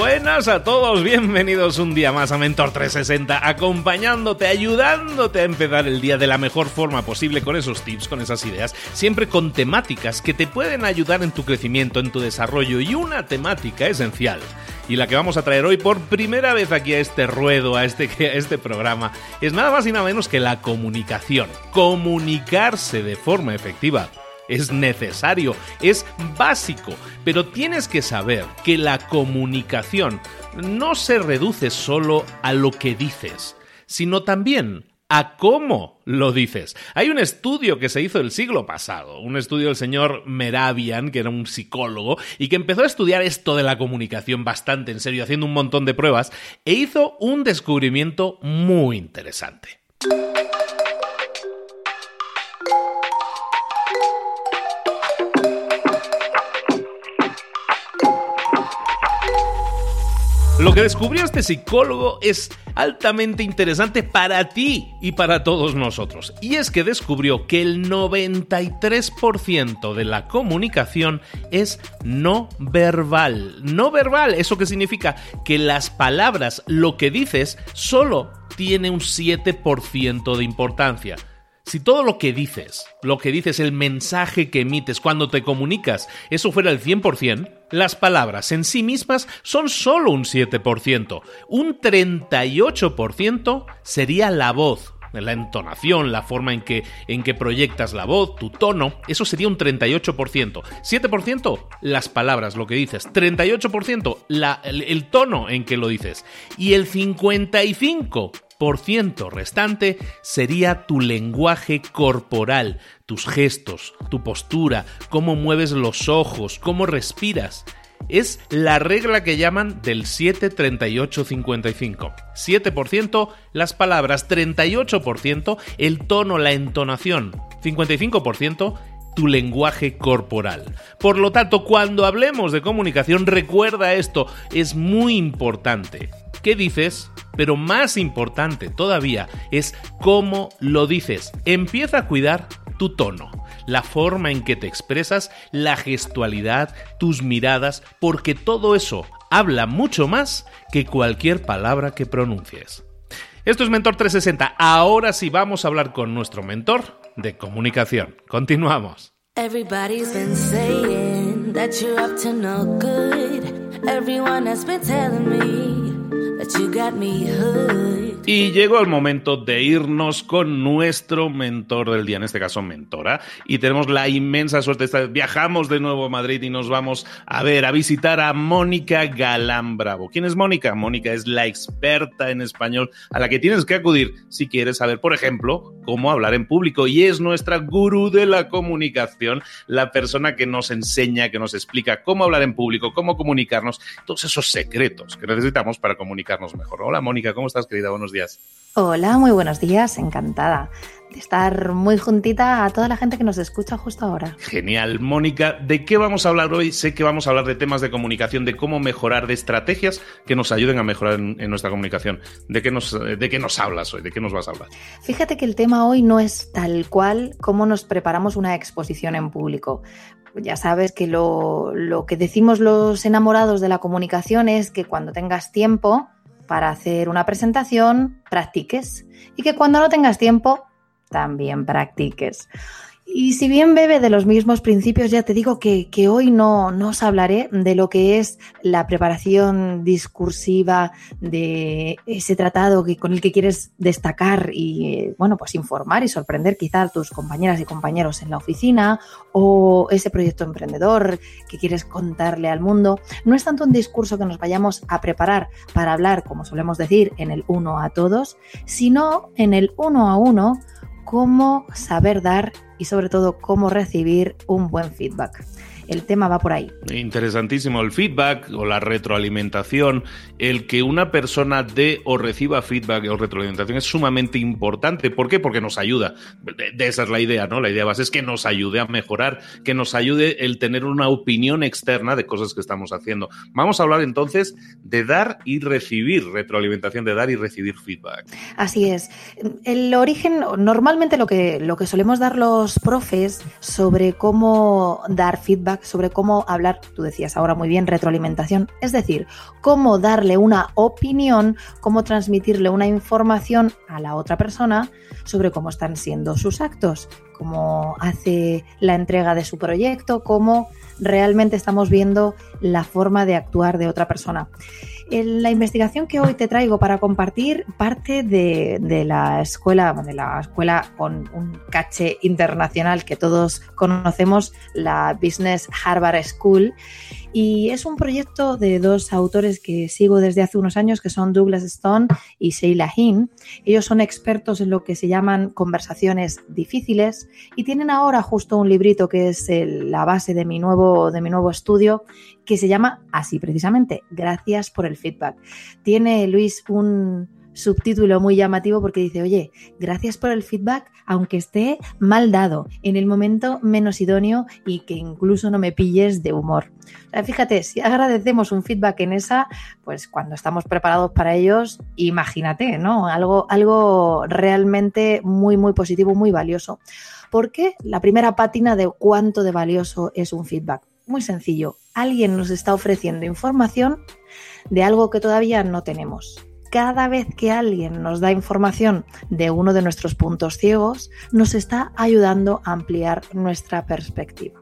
Buenas a todos, bienvenidos un día más a Mentor 360, acompañándote, ayudándote a empezar el día de la mejor forma posible con esos tips, con esas ideas, siempre con temáticas que te pueden ayudar en tu crecimiento, en tu desarrollo y una temática esencial. Y la que vamos a traer hoy por primera vez aquí a este ruedo, a este, a este programa, es nada más y nada menos que la comunicación. Comunicarse de forma efectiva es necesario, es básico, pero tienes que saber que la comunicación no se reduce solo a lo que dices, sino también a cómo lo dices. Hay un estudio que se hizo el siglo pasado, un estudio del señor Meravian, que era un psicólogo, y que empezó a estudiar esto de la comunicación bastante en serio, haciendo un montón de pruebas, e hizo un descubrimiento muy interesante. Lo que descubrió este psicólogo es altamente interesante para ti y para todos nosotros. Y es que descubrió que el 93% de la comunicación es no verbal. No verbal, ¿eso qué significa? Que las palabras, lo que dices, solo tiene un 7% de importancia. Si todo lo que dices, lo que dices, el mensaje que emites cuando te comunicas, eso fuera el 100%, las palabras en sí mismas son solo un 7%. Un 38% sería la voz, la entonación, la forma en que, en que proyectas la voz, tu tono, eso sería un 38%. 7% las palabras, lo que dices. 38% la, el, el tono en que lo dices. Y el 55% restante sería tu lenguaje corporal, tus gestos, tu postura, cómo mueves los ojos, cómo respiras. Es la regla que llaman del 7-38-55. 7% las palabras, 38% el tono, la entonación, 55% tu lenguaje corporal. Por lo tanto, cuando hablemos de comunicación, recuerda esto, es muy importante. ¿Qué dices? Pero más importante todavía es cómo lo dices. Empieza a cuidar tu tono, la forma en que te expresas, la gestualidad, tus miradas, porque todo eso habla mucho más que cualquier palabra que pronuncies. Esto es Mentor 360. Ahora sí vamos a hablar con nuestro mentor de comunicación. Continuamos. Everybody's been saying that you're up to no good. Everyone has been telling me y llegó el momento de irnos con nuestro mentor del día, en este caso mentora, y tenemos la inmensa suerte de viajamos de nuevo a Madrid y nos vamos a ver, a visitar a Mónica Galán Bravo. ¿Quién es Mónica? Mónica es la experta en español a la que tienes que acudir si quieres saber, por ejemplo, cómo hablar en público y es nuestra gurú de la comunicación, la persona que nos enseña, que nos explica cómo hablar en público, cómo comunicarnos, todos esos secretos que necesitamos para comunicar mejor. Hola Mónica, ¿cómo estás querida? Buenos días. Hola, muy buenos días, encantada de estar muy juntita a toda la gente que nos escucha justo ahora. Genial. Mónica, ¿de qué vamos a hablar hoy? Sé que vamos a hablar de temas de comunicación, de cómo mejorar, de estrategias que nos ayuden a mejorar en, nuestra comunicación. ¿De qué, nos, ¿De qué nos hablas hoy? ¿De qué nos vas a hablar? Fíjate que el tema hoy no es tal cual como nos preparamos una exposición en público. Ya sabes que lo, lo que decimos los enamorados de la comunicación es que cuando tengas tiempo, para hacer una presentación, practiques. Y que cuando no tengas tiempo, también practiques. Y si bien bebe de los mismos principios, ya te digo que, hoy no, no, os hablaré de lo que es la preparación discursiva de ese tratado que, con el que quieres destacar y, bueno, pues informar y sorprender quizá a tus compañeras y compañeros en la oficina o ese proyecto emprendedor que quieres contarle al mundo. No es tanto un discurso que nos vayamos a preparar para hablar, como solemos decir, en el uno a todos, sino en el uno a uno cómo saber dar y sobre todo cómo recibir un buen feedback el tema va por ahí. Interesantísimo el feedback o la retroalimentación. El que una persona dé o reciba feedback o retroalimentación es sumamente importante. ¿Por qué? Porque nos ayuda. De esa es la idea, ¿no? La idea base es que nos ayude a mejorar, que nos ayude el tener una opinión externa de cosas que estamos haciendo. Vamos a hablar entonces de dar y recibir retroalimentación, de dar y recibir feedback. Así es. El origen, normalmente lo que, lo que solemos dar los profes sobre cómo dar feedback sobre cómo hablar, tú decías ahora muy bien, retroalimentación, es decir, cómo darle una opinión, cómo transmitirle una información a la otra persona sobre cómo están siendo sus actos, cómo hace la entrega de su proyecto, cómo realmente estamos viendo la forma de actuar de otra persona. La investigación que hoy te traigo para compartir parte de, de, la escuela, de la escuela con un caché internacional que todos conocemos, la Business Harvard School, y es un proyecto de dos autores que sigo desde hace unos años, que son Douglas Stone y Sheila Hinn. Ellos son expertos en lo que se llaman conversaciones difíciles y tienen ahora justo un librito que es la base de mi, nuevo, de mi nuevo estudio que se llama así precisamente, Gracias por el feedback. Tiene Luis un subtítulo muy llamativo porque dice, oye, gracias por el feedback, aunque esté mal dado, en el momento menos idóneo y que incluso no me pilles de humor. fíjate, si agradecemos un feedback en esa, pues cuando estamos preparados para ellos, imagínate, ¿no? Algo, algo realmente muy, muy positivo, muy valioso. ¿Por qué? La primera pátina de cuánto de valioso es un feedback. Muy sencillo, alguien nos está ofreciendo información de algo que todavía no tenemos cada vez que alguien nos da información de uno de nuestros puntos ciegos, nos está ayudando a ampliar nuestra perspectiva.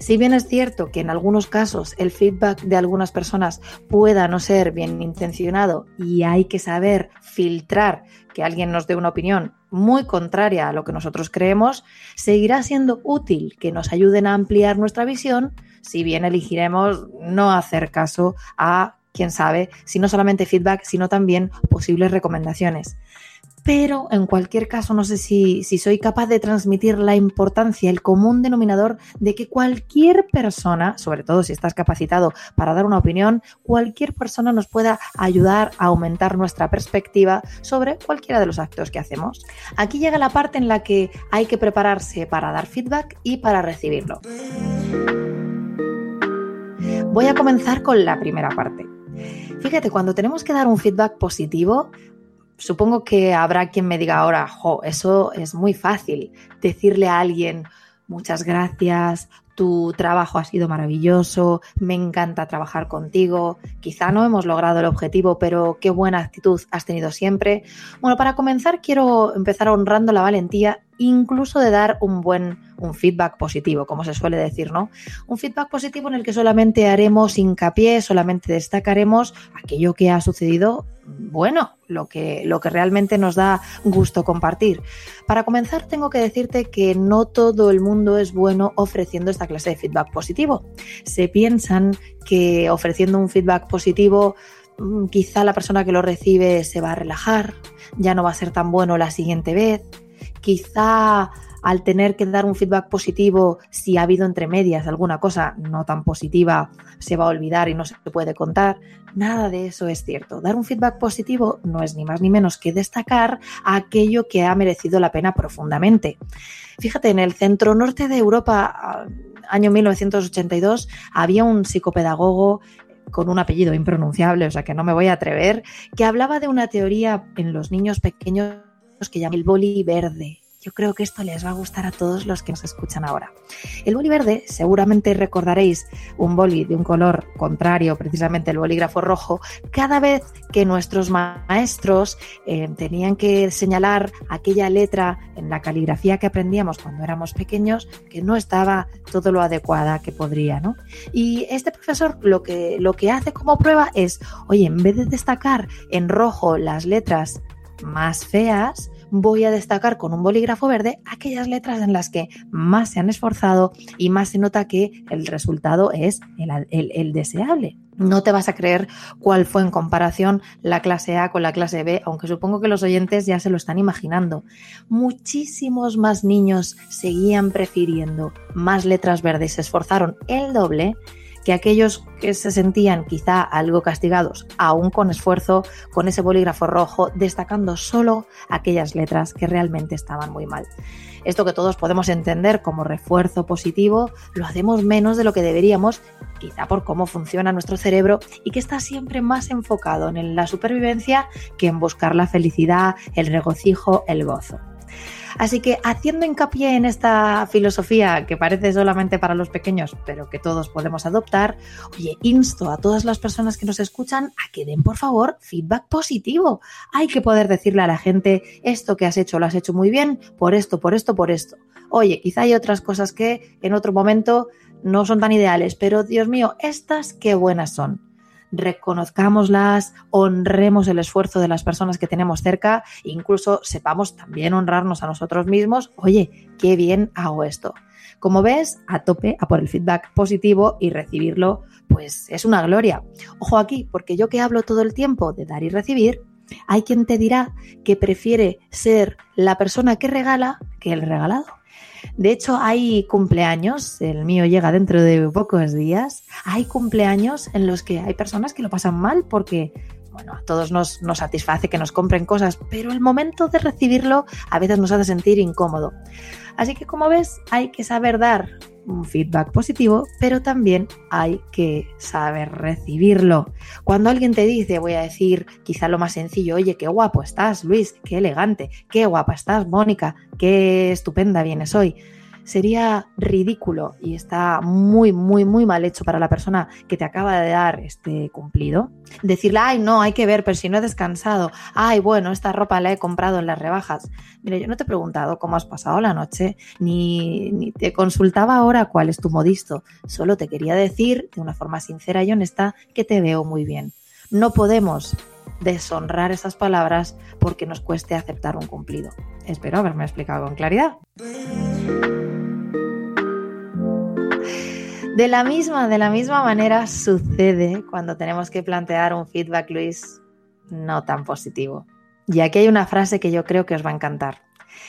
Si bien es cierto que en algunos casos el feedback de algunas personas pueda no ser bien intencionado y hay que saber filtrar que alguien nos dé una opinión muy contraria a lo que nosotros creemos, seguirá siendo útil que nos ayuden a ampliar nuestra visión si bien elegiremos no hacer caso a quién sabe, si no solamente feedback, sino también posibles recomendaciones. Pero en cualquier caso, no sé si, si, soy capaz de transmitir la importancia, el común denominador de que cualquier persona, sobre todo si estás capacitado para dar una opinión, cualquier persona nos pueda ayudar a aumentar nuestra perspectiva sobre cualquiera de los actos que hacemos. Aquí llega la parte en la que hay que prepararse para dar feedback y para recibirlo. Voy a comenzar con la primera parte. Fíjate, cuando tenemos que dar un feedback positivo, supongo que habrá quien me diga ahora, jo, eso es muy fácil, decirle a alguien, muchas gracias, tu trabajo ha sido maravilloso, me encanta trabajar contigo, quizá no hemos logrado el objetivo, pero qué buena actitud has tenido siempre. Bueno, para comenzar quiero empezar honrando la valentía incluso de dar un buen un feedback positivo, como se suele decir, ¿no? Un feedback positivo en el que solamente haremos hincapié, solamente destacaremos aquello que ha sucedido bueno, lo que, lo que realmente nos da gusto compartir. Para comenzar, tengo que decirte que no todo el mundo es bueno ofreciendo esta clase de feedback positivo. Se piensan que ofreciendo un feedback positivo mm, quizá la persona que lo recibe se va a relajar, ya no va a ser tan bueno la siguiente vez, quizá al tener que dar un feedback positivo, si ha habido entre medias alguna cosa no tan positiva, se va a olvidar y no se puede contar. Nada de eso es cierto. Dar un feedback positivo no es ni más ni menos que destacar aquello que ha merecido la pena profundamente. Fíjate, en el centro norte de Europa, año 1982, había un psicopedagogo con un apellido impronunciable, o sea que no me voy a atrever, que hablaba de una teoría en los niños pequeños que llama el boli verde. Yo creo que esto les va a gustar a todos los que nos escuchan ahora. El boli verde, seguramente recordaréis un boli de un color contrario, precisamente el bolígrafo rojo, cada vez que nuestros maestros eh, tenían que señalar aquella letra en la caligrafía que aprendíamos cuando éramos pequeños que no estaba todo lo adecuada que podría, ¿no? Y este profesor lo que, lo que hace como prueba es, oye, en vez de destacar en rojo las letras más feas, voy a destacar con un bolígrafo verde aquellas letras en las que más se han esforzado y más se nota que el resultado es el, deseable. No te vas a creer cuál fue en comparación la clase A con la clase B, aunque supongo que los oyentes ya se lo están imaginando. Muchísimos más niños seguían prefiriendo más letras verdes, se esforzaron el doble que aquellos que se sentían quizá algo castigados, aún con esfuerzo, con ese bolígrafo rojo, destacando solo aquellas letras que realmente estaban muy mal. Esto que todos podemos entender como refuerzo positivo, lo hacemos menos de lo que deberíamos, quizá por cómo funciona nuestro cerebro y que está siempre más enfocado en la supervivencia que en buscar la felicidad, el regocijo, el gozo. Así que haciendo hincapié en esta filosofía que parece solamente para los pequeños, pero que todos podemos adoptar, oye, insto a todas las personas que nos escuchan a que den, por favor, feedback positivo. Hay que poder decirle a la gente, esto que has hecho lo has hecho muy bien, por esto, por esto, por esto. Oye, quizá hay otras cosas que en otro momento no son tan ideales, pero Dios mío, estas qué buenas son reconozcámoslas, honremos el esfuerzo de las personas que tenemos cerca, incluso sepamos también honrarnos a nosotros mismos, oye, qué bien hago esto. Como ves, a tope, a por el feedback positivo y recibirlo, pues es una gloria. Ojo aquí, porque yo que hablo todo el tiempo de dar y recibir, hay quien te dirá que prefiere ser la persona que regala que el regalado. De hecho, hay cumpleaños, el mío llega dentro de pocos días, hay cumpleaños en los que hay personas que lo pasan mal porque bueno, a todos nos, nos satisface que nos compren cosas, pero el momento de recibirlo a veces nos hace sentir incómodo. Así que como ves, hay que saber dar un feedback positivo, pero también hay que saber recibirlo. Cuando alguien te dice, voy a decir quizá lo más sencillo, oye, qué guapo estás, Luis, qué elegante, qué guapa estás, Mónica, qué estupenda vienes hoy sería ridículo y está muy, muy, muy mal hecho para la persona que te acaba de dar este cumplido. Decirle, ay, no, hay que ver, pero si no he descansado, ay, bueno, esta ropa la he comprado en las rebajas. Mira, yo no te he preguntado cómo has pasado la noche, ni, te consultaba ahora cuál es tu modisto, solo te quería decir de una forma sincera y honesta que te veo muy bien. No podemos deshonrar esas palabras porque nos cueste aceptar un cumplido. Espero haberme explicado con claridad. De la misma, de la misma manera sucede cuando tenemos que plantear un feedback, Luis, no tan positivo. Y aquí hay una frase que yo creo que os va a encantar.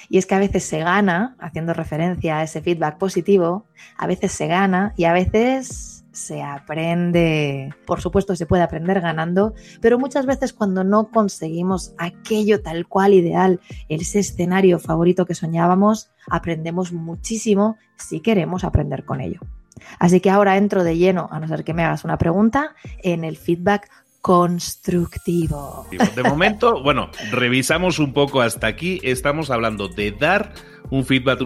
Y es que a veces se gana, haciendo referencia a ese feedback positivo, a veces se gana y a veces se aprende. Por supuesto, se puede aprender ganando, pero muchas veces cuando no conseguimos aquello tal cual ideal, ese escenario favorito que soñábamos, aprendemos muchísimo si queremos aprender con ello. Así que ahora entro de lleno, a no ser que me hagas una pregunta, en el feedback constructivo. De momento, bueno, revisamos un poco hasta aquí. Estamos hablando de dar un feedback,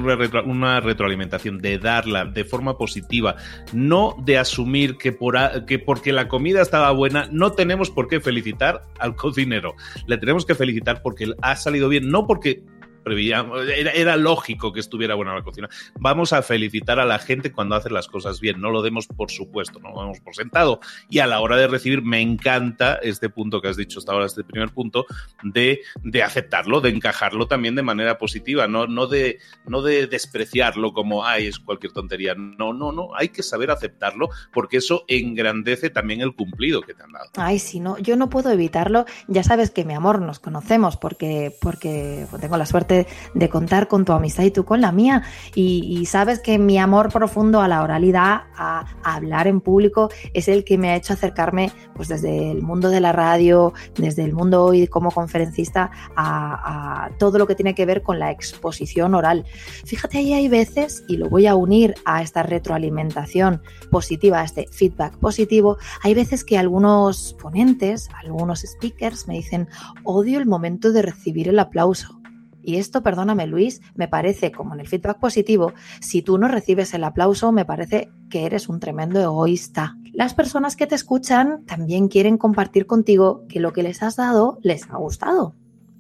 una, retroalimentación, de darla de forma positiva, no de asumir que, por que porque la comida estaba buena no tenemos por qué felicitar al cocinero. Le tenemos que felicitar porque ha salido bien, no porque era, lógico que estuviera buena la cocina. Vamos a felicitar a la gente cuando hace las cosas bien, no lo demos por supuesto, no lo demos por sentado. Y a la hora de recibir, me encanta este punto que has dicho hasta ahora, este primer punto, de, de aceptarlo, de encajarlo también de manera positiva, no, no, de, no de despreciarlo como, ay, es cualquier tontería. No, no, no, hay que saber aceptarlo porque eso engrandece también el cumplido que te han dado. Ay, sí, no, yo no puedo evitarlo. Ya sabes que mi amor nos conocemos porque, porque tengo la suerte de, contar con tu amistad y tú con la mía. Y, sabes que mi amor profundo a la oralidad, a, hablar en público, es el que me ha hecho acercarme pues desde el mundo de la radio, desde el mundo hoy como conferencista, a, todo lo que tiene que ver con la exposición oral. Fíjate, ahí hay veces, y lo voy a unir a esta retroalimentación positiva, a este feedback positivo, hay veces que algunos ponentes, algunos speakers me dicen, odio el momento de recibir el aplauso. Y esto, perdóname Luis, me parece, como en el feedback positivo, si tú no recibes el aplauso, me parece que eres un tremendo egoísta. Las personas que te escuchan también quieren compartir contigo que lo que les has dado les ha gustado.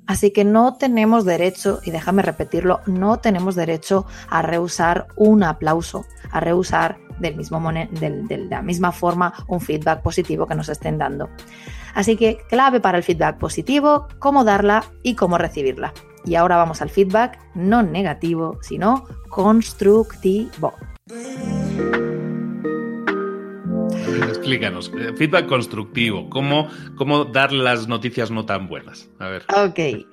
Así que no tenemos derecho, y déjame repetirlo, no tenemos derecho a rehusar un aplauso, a rehusar del mismo de la misma forma un feedback positivo que nos estén dando. Así que clave para el feedback positivo, cómo darla y cómo recibirla. Y ahora vamos al feedback no negativo, sino constructivo. Explícanos, eh, feedback constructivo, ¿cómo, cómo dar las noticias no tan buenas? A ver. Ok.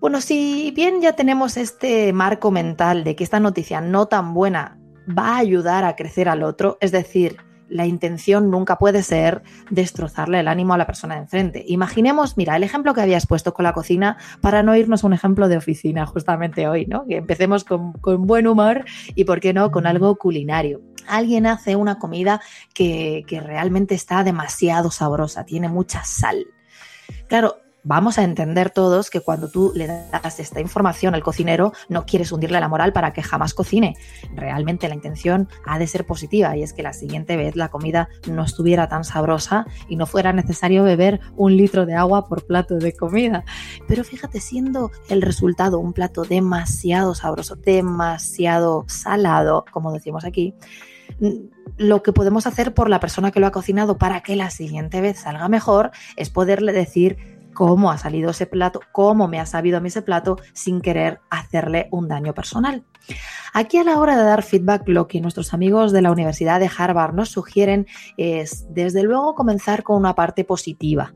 Bueno, si bien ya tenemos este marco mental de que esta noticia no tan buena va a ayudar a crecer al otro, es decir, la intención nunca puede ser destrozarle el ánimo a la persona de enfrente. Imaginemos, mira, el ejemplo que habías puesto con la cocina para no irnos a un ejemplo de oficina justamente hoy, ¿no? Que empecemos con, buen humor y, ¿por qué no?, con algo culinario alguien hace una comida que, que, realmente está demasiado sabrosa, tiene mucha sal. Claro, vamos a entender todos que cuando tú le das esta información al cocinero, no quieres hundirle la moral para que jamás cocine. Realmente la intención ha de ser positiva y es que la siguiente vez la comida no estuviera tan sabrosa y no fuera necesario beber un litro de agua por plato de comida. Pero fíjate, siendo el resultado un plato demasiado sabroso, demasiado salado, como decimos aquí, lo que podemos hacer por la persona que lo ha cocinado para que la siguiente vez salga mejor es poderle decir cómo ha salido ese plato, cómo me ha sabido a mí ese plato sin querer hacerle un daño personal. Aquí a la hora de dar feedback, lo que nuestros amigos de la Universidad de Harvard nos sugieren es, desde luego, comenzar con una parte positiva.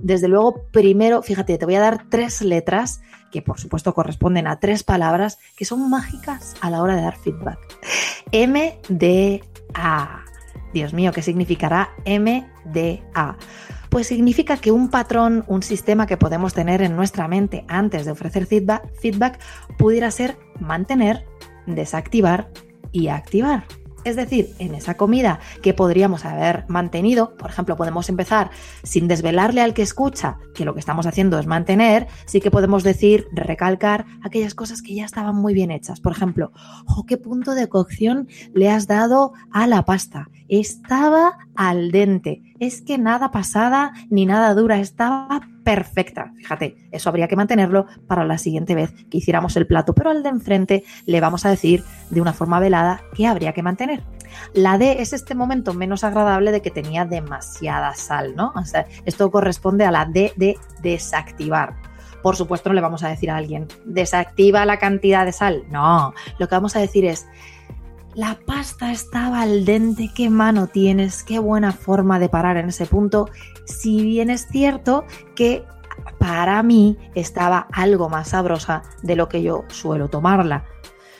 Desde luego, primero, fíjate, te voy a dar tres letras que por supuesto corresponden a tres palabras que son mágicas a la hora de dar feedback. M, D, A. Dios mío, ¿qué significará M, D, A? Pues significa que un patrón, un sistema que podemos tener en nuestra mente antes de ofrecer feedback, feedback pudiera ser mantener, desactivar y activar. Es decir, en esa comida que podríamos haber mantenido, por ejemplo, podemos empezar sin desvelarle al que escucha que lo que estamos haciendo es mantener, sí que podemos decir, recalcar aquellas cosas que ya estaban muy bien hechas. Por ejemplo, ¿qué punto de cocción le has dado a la pasta? Estaba al dente. Es que nada pasada ni nada dura, estaba perfecta. Fíjate, eso habría que mantenerlo para la siguiente vez que hiciéramos el plato, pero al de enfrente le vamos a decir de una forma velada que habría que mantener. La D es este momento menos agradable de que tenía demasiada sal, ¿no? O sea, esto corresponde a la D de desactivar. Por supuesto, no le vamos a decir a alguien, desactiva la cantidad de sal. No, lo que vamos a decir es, la pasta estaba al dente, qué mano tienes, qué buena forma de parar en ese punto. Si bien es cierto que para mí estaba algo más sabrosa de lo que yo suelo tomarla.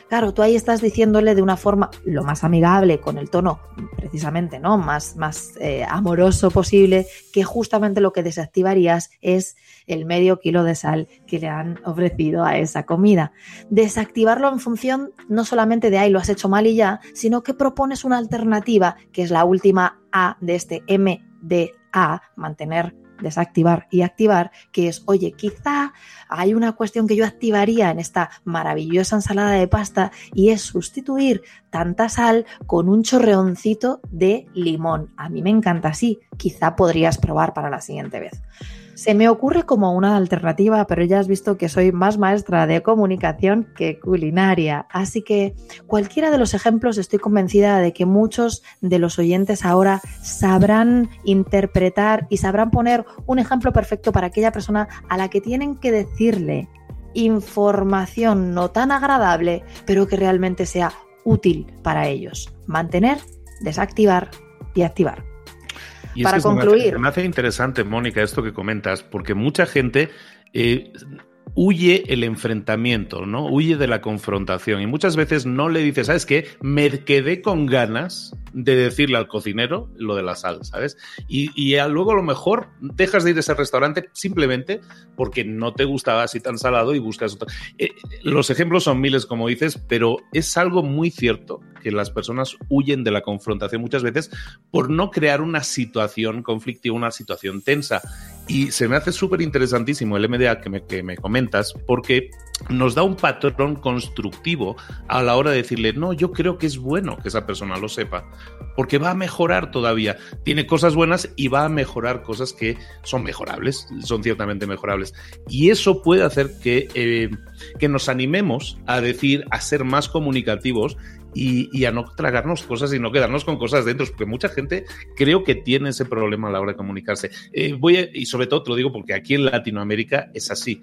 Claro, tú ahí estás diciéndole de una forma lo más amigable, con el tono precisamente, ¿no? Más, más eh, amoroso posible, que justamente lo que desactivarías es el medio kilo de sal que le han ofrecido a esa comida. Desactivarlo en función no solamente de ahí lo has hecho mal y ya, sino que propones una alternativa, que es la última A de este MDA, mantener desactivar y activar, que es, oye, quizá hay una cuestión que yo activaría en esta maravillosa ensalada de pasta y es sustituir tanta sal con un chorreoncito de limón. A mí me encanta así, quizá podrías probar para la siguiente vez. Se me ocurre como una alternativa, pero ya has visto que soy más maestra de comunicación que culinaria. Así que cualquiera de los ejemplos estoy convencida de que muchos de los oyentes ahora sabrán interpretar y sabrán poner un ejemplo perfecto para aquella persona a la que tienen que decirle información no tan agradable, pero que realmente sea útil para ellos. Mantener, desactivar y activar para concluir. Me hace, interesante, Mónica, esto que comentas, porque mucha gente eh, huye el enfrentamiento, ¿no? Huye de la confrontación. Y muchas veces no le dices, ¿sabes qué? Me quedé con ganas de decirle al cocinero lo de la sal, ¿sabes? Y, luego a lo mejor dejas de ir a ese restaurante simplemente porque no te gustaba así tan salado y buscas otro. Eh, los ejemplos son miles, como dices, pero es algo muy cierto que las personas huyen de la confrontación muchas veces por no crear una situación conflictiva, una situación tensa. Y se me hace súper interesantísimo el MDA que me, que me comentas porque nos da un patrón constructivo a la hora de decirle, no, yo creo que es bueno que esa persona lo sepa, porque va a mejorar todavía. Tiene cosas buenas y va a mejorar cosas que son mejorables, son ciertamente mejorables. Y eso puede hacer que, eh, que nos animemos a decir, a ser más comunicativos y, a no tragarnos cosas y no quedarnos con cosas dentro, porque mucha gente creo que tiene ese problema a la hora de comunicarse. Eh, voy y sobre todo te lo digo porque aquí en Latinoamérica es así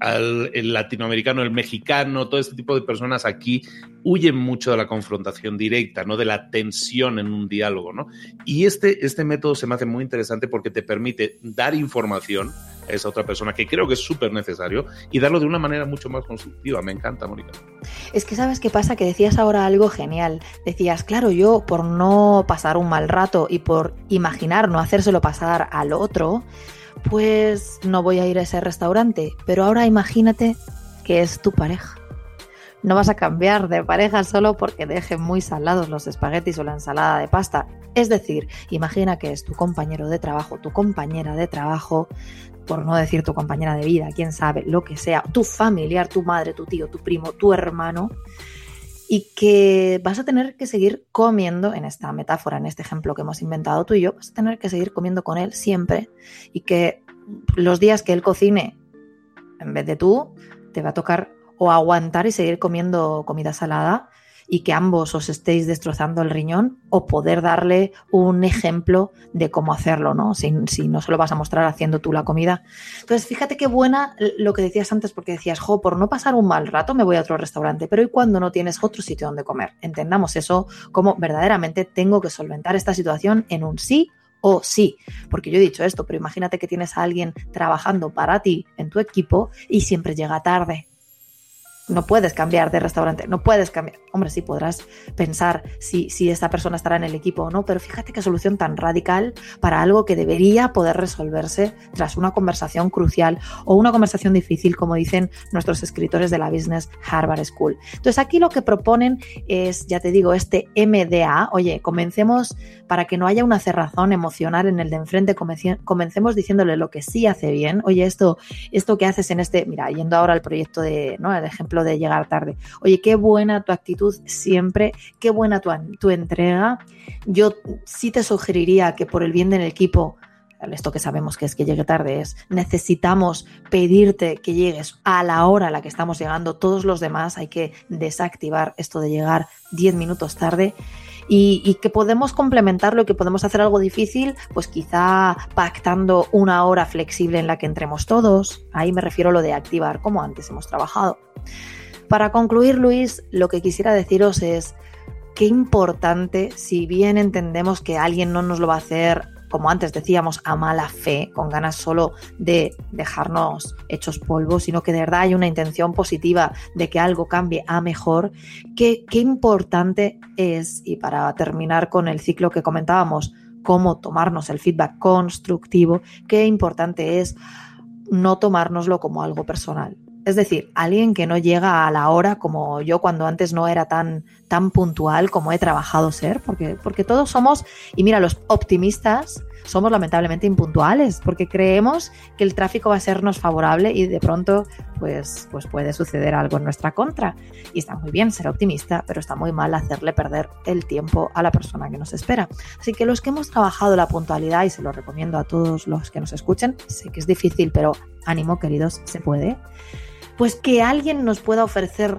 el latinoamericano, el mexicano, todo este tipo de personas aquí huyen mucho de la confrontación directa, ¿no? De la tensión en un diálogo, ¿no? Y este, este método se me hace muy interesante porque te permite dar información a esa otra persona, que creo que es súper necesario, y darlo de una manera mucho más constructiva. Me encanta, Mónica. Es que sabes qué pasa, que decías ahora algo genial. Decías, claro, yo por no pasar un mal rato y por imaginar no hacérselo pasar al otro, pues no voy a ir a ese restaurante. Pero ahora imagínate que es tu pareja. No vas a cambiar de pareja solo porque dejen muy salados los espaguetis o la ensalada de pasta. Es decir, imagina que es tu compañero de trabajo, tu compañera de trabajo, por no decir tu compañera de vida, quién sabe, lo que sea, tu familiar, tu madre, tu tío, tu primo, tu hermano, y que vas a tener que seguir comiendo, en esta metáfora, en este ejemplo que hemos inventado tú y yo, vas a tener que seguir comiendo con él siempre y que los días que él cocine, en vez de tú, te va a tocar o aguantar y seguir comiendo comida salada y que ambos os estéis destrozando el riñón o poder darle un ejemplo de cómo hacerlo, ¿no? Si, si, no se lo vas a mostrar haciendo tú la comida. Entonces, fíjate qué buena lo que decías antes, porque decías, jo, por no pasar un mal rato me voy a otro restaurante, pero ¿y cuando no tienes otro sitio donde comer? Entendamos eso como verdaderamente tengo que solventar esta situación en un sí o sí, porque yo he dicho esto, pero imagínate que tienes a alguien trabajando para ti en tu equipo y siempre llega tarde no puedes cambiar de restaurante, no puedes cambiar. Hombre, sí podrás pensar si, si esta persona estará en el equipo o no, pero fíjate qué solución tan radical para algo que debería poder resolverse tras una conversación crucial o una conversación difícil, como dicen nuestros escritores de la Business Harvard School. Entonces aquí lo que proponen es, ya te digo, este MDA, oye, comencemos para que no haya una cerrazón emocional en el de enfrente, comencemos diciéndole lo que sí hace bien, oye, esto, esto que haces en este, mira, yendo ahora al proyecto de. El ejemplo de llegar tarde. Oye, qué buena tu actitud siempre, qué buena tu, tu entrega. Yo sí te sugeriría que por el bien del equipo, esto que sabemos que es que llegue tarde, es necesitamos pedirte que llegues a la hora a la que estamos llegando. Todos los demás hay que desactivar esto de llegar 10 minutos tarde. Y, que podemos complementarlo y que podemos hacer algo difícil, pues quizá pactando una hora flexible en la que entremos todos. Ahí me refiero a lo de activar, como antes hemos trabajado. Para concluir, Luis, lo que quisiera deciros es qué importante, si bien entendemos que alguien no nos lo va a hacer, como antes decíamos, a mala fe, con ganas solo de dejarnos hechos polvo, sino que de verdad hay una intención positiva de que algo cambie a mejor, qué, qué importante es, y para terminar con el ciclo que comentábamos, cómo tomarnos el feedback constructivo, qué importante es no tomárnoslo como algo personal. Es decir, alguien que no llega a la hora como yo cuando antes no era tan, tan puntual como he trabajado ser, porque, porque todos somos, y mira, los optimistas somos lamentablemente impuntuales, porque creemos que el tráfico va a sernos favorable y de pronto pues, pues puede suceder algo en nuestra contra. Y está muy bien ser optimista, pero está muy mal hacerle perder el tiempo a la persona que nos espera. Así que los que hemos trabajado la puntualidad, y se lo recomiendo a todos los que nos escuchen, sé que es difícil, pero ánimo queridos, se puede pues que alguien nos pueda ofrecer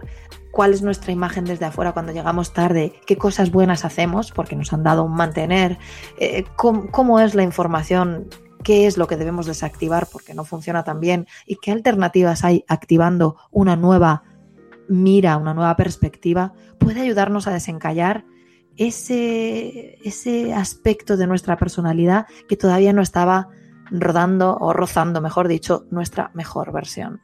cuál es nuestra imagen desde afuera cuando llegamos tarde, qué cosas buenas hacemos, porque nos han dado un mantener, eh, cómo, es la información, qué es lo que debemos desactivar porque no funciona tan bien y qué alternativas hay activando una nueva mira, una nueva perspectiva, puede ayudarnos a desencallar ese, ese aspecto de nuestra personalidad que todavía no estaba rodando o rozando, mejor dicho, nuestra mejor versión.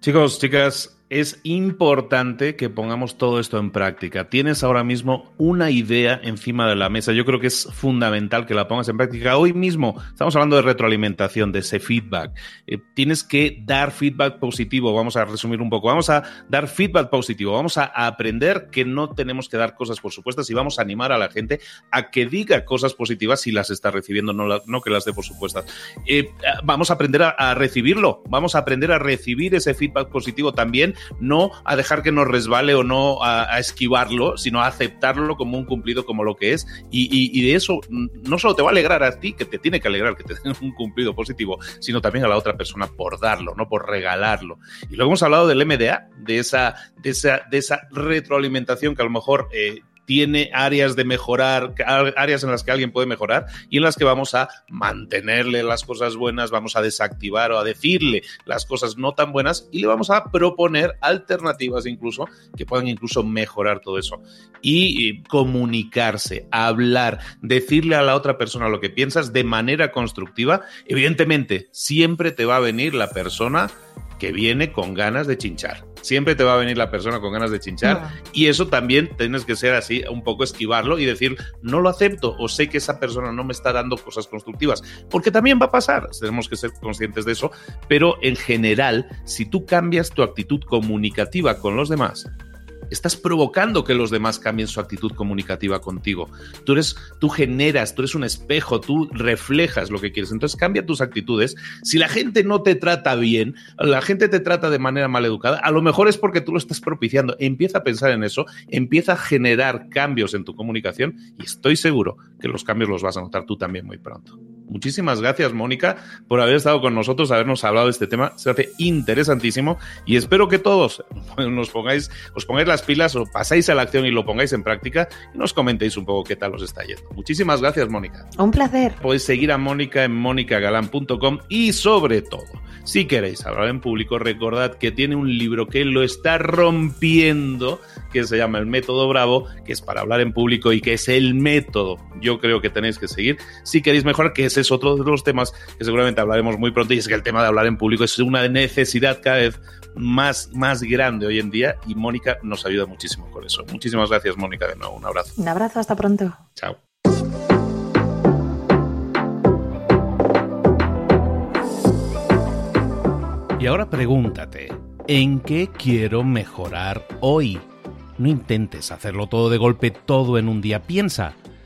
Chicos, chicas, es importante que pongamos todo esto en práctica. Tienes ahora mismo una idea encima de la mesa. Yo creo que es fundamental que la pongas en práctica. Hoy mismo estamos hablando de retroalimentación, de ese feedback. Eh, tienes que dar feedback positivo. Vamos a resumir un poco. Vamos a dar feedback positivo. Vamos a, aprender que no tenemos que dar cosas por supuestas y vamos a animar a la gente a que diga cosas positivas si las está recibiendo, no, que las dé por supuestas. Eh, vamos a aprender a, a recibirlo. Vamos a aprender a recibir ese feedback positivo también no a dejar que nos resbale o no a, esquivarlo, sino a aceptarlo como un cumplido, como lo que es. Y, de eso no solo te va a alegrar a ti, que te tiene que alegrar que te den un cumplido positivo, sino también a la otra persona por darlo, no por regalarlo. Y luego hemos hablado del MDA, de esa, de esa, de esa retroalimentación que a lo mejor eh, tiene áreas de mejorar, áreas en las que alguien puede mejorar y en las que vamos a mantenerle las cosas buenas, vamos a desactivar o a decirle las cosas no tan buenas y le vamos a proponer alternativas incluso que puedan incluso mejorar todo eso. Y comunicarse, hablar, decirle a la otra persona lo que piensas de manera constructiva, evidentemente siempre te va a venir la persona que viene con ganas de chinchar. Siempre te va a venir la persona con ganas de chinchar y eso también tienes que ser así, un poco esquivarlo y decir, no lo acepto o sé que esa persona no me está dando cosas constructivas, porque también va a pasar, tenemos que ser conscientes de eso, pero en general, si tú cambias tu actitud comunicativa con los demás, estás provocando que los demás cambien su actitud comunicativa contigo. Tú eres, tú generas, tú eres un espejo, tú reflejas lo que quieres. Entonces cambia tus actitudes. Si la gente no te trata bien, la gente te trata de manera mal educada, a lo mejor es porque tú lo estás propiciando. Empieza a pensar en eso, empieza a generar cambios en tu comunicación y estoy seguro que los cambios los vas a notar tú también muy pronto. Muchísimas gracias, Mónica, por haber estado con nosotros, habernos hablado de este tema. Se hace interesantísimo y espero que todos nos pongáis, os pongáis las pilas o pasáis a la acción y lo pongáis en práctica y nos comentéis un poco qué tal os está yendo. Muchísimas gracias, Mónica. Un placer. Podéis seguir a Mónica en monicagalan.com y sobre todo, si queréis hablar en público, recordad que tiene un libro que lo está rompiendo, que se llama El Método Bravo, que es para hablar en público y que es el método. Yo creo que tenéis que seguir. Si queréis mejorar, que ese es otro de los temas que seguramente hablaremos muy pronto y es que el tema de hablar en público es una necesidad cada vez más, más grande hoy en día y Mónica nos ayuda muchísimo con eso. Muchísimas gracias, Mónica, de nuevo. Un abrazo. Un abrazo, hasta pronto. Chao. Y ahora pregúntate, ¿en qué quiero mejorar hoy? No intentes hacerlo todo de golpe, todo en un día. Piensa,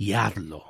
y hazlo.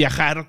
viajar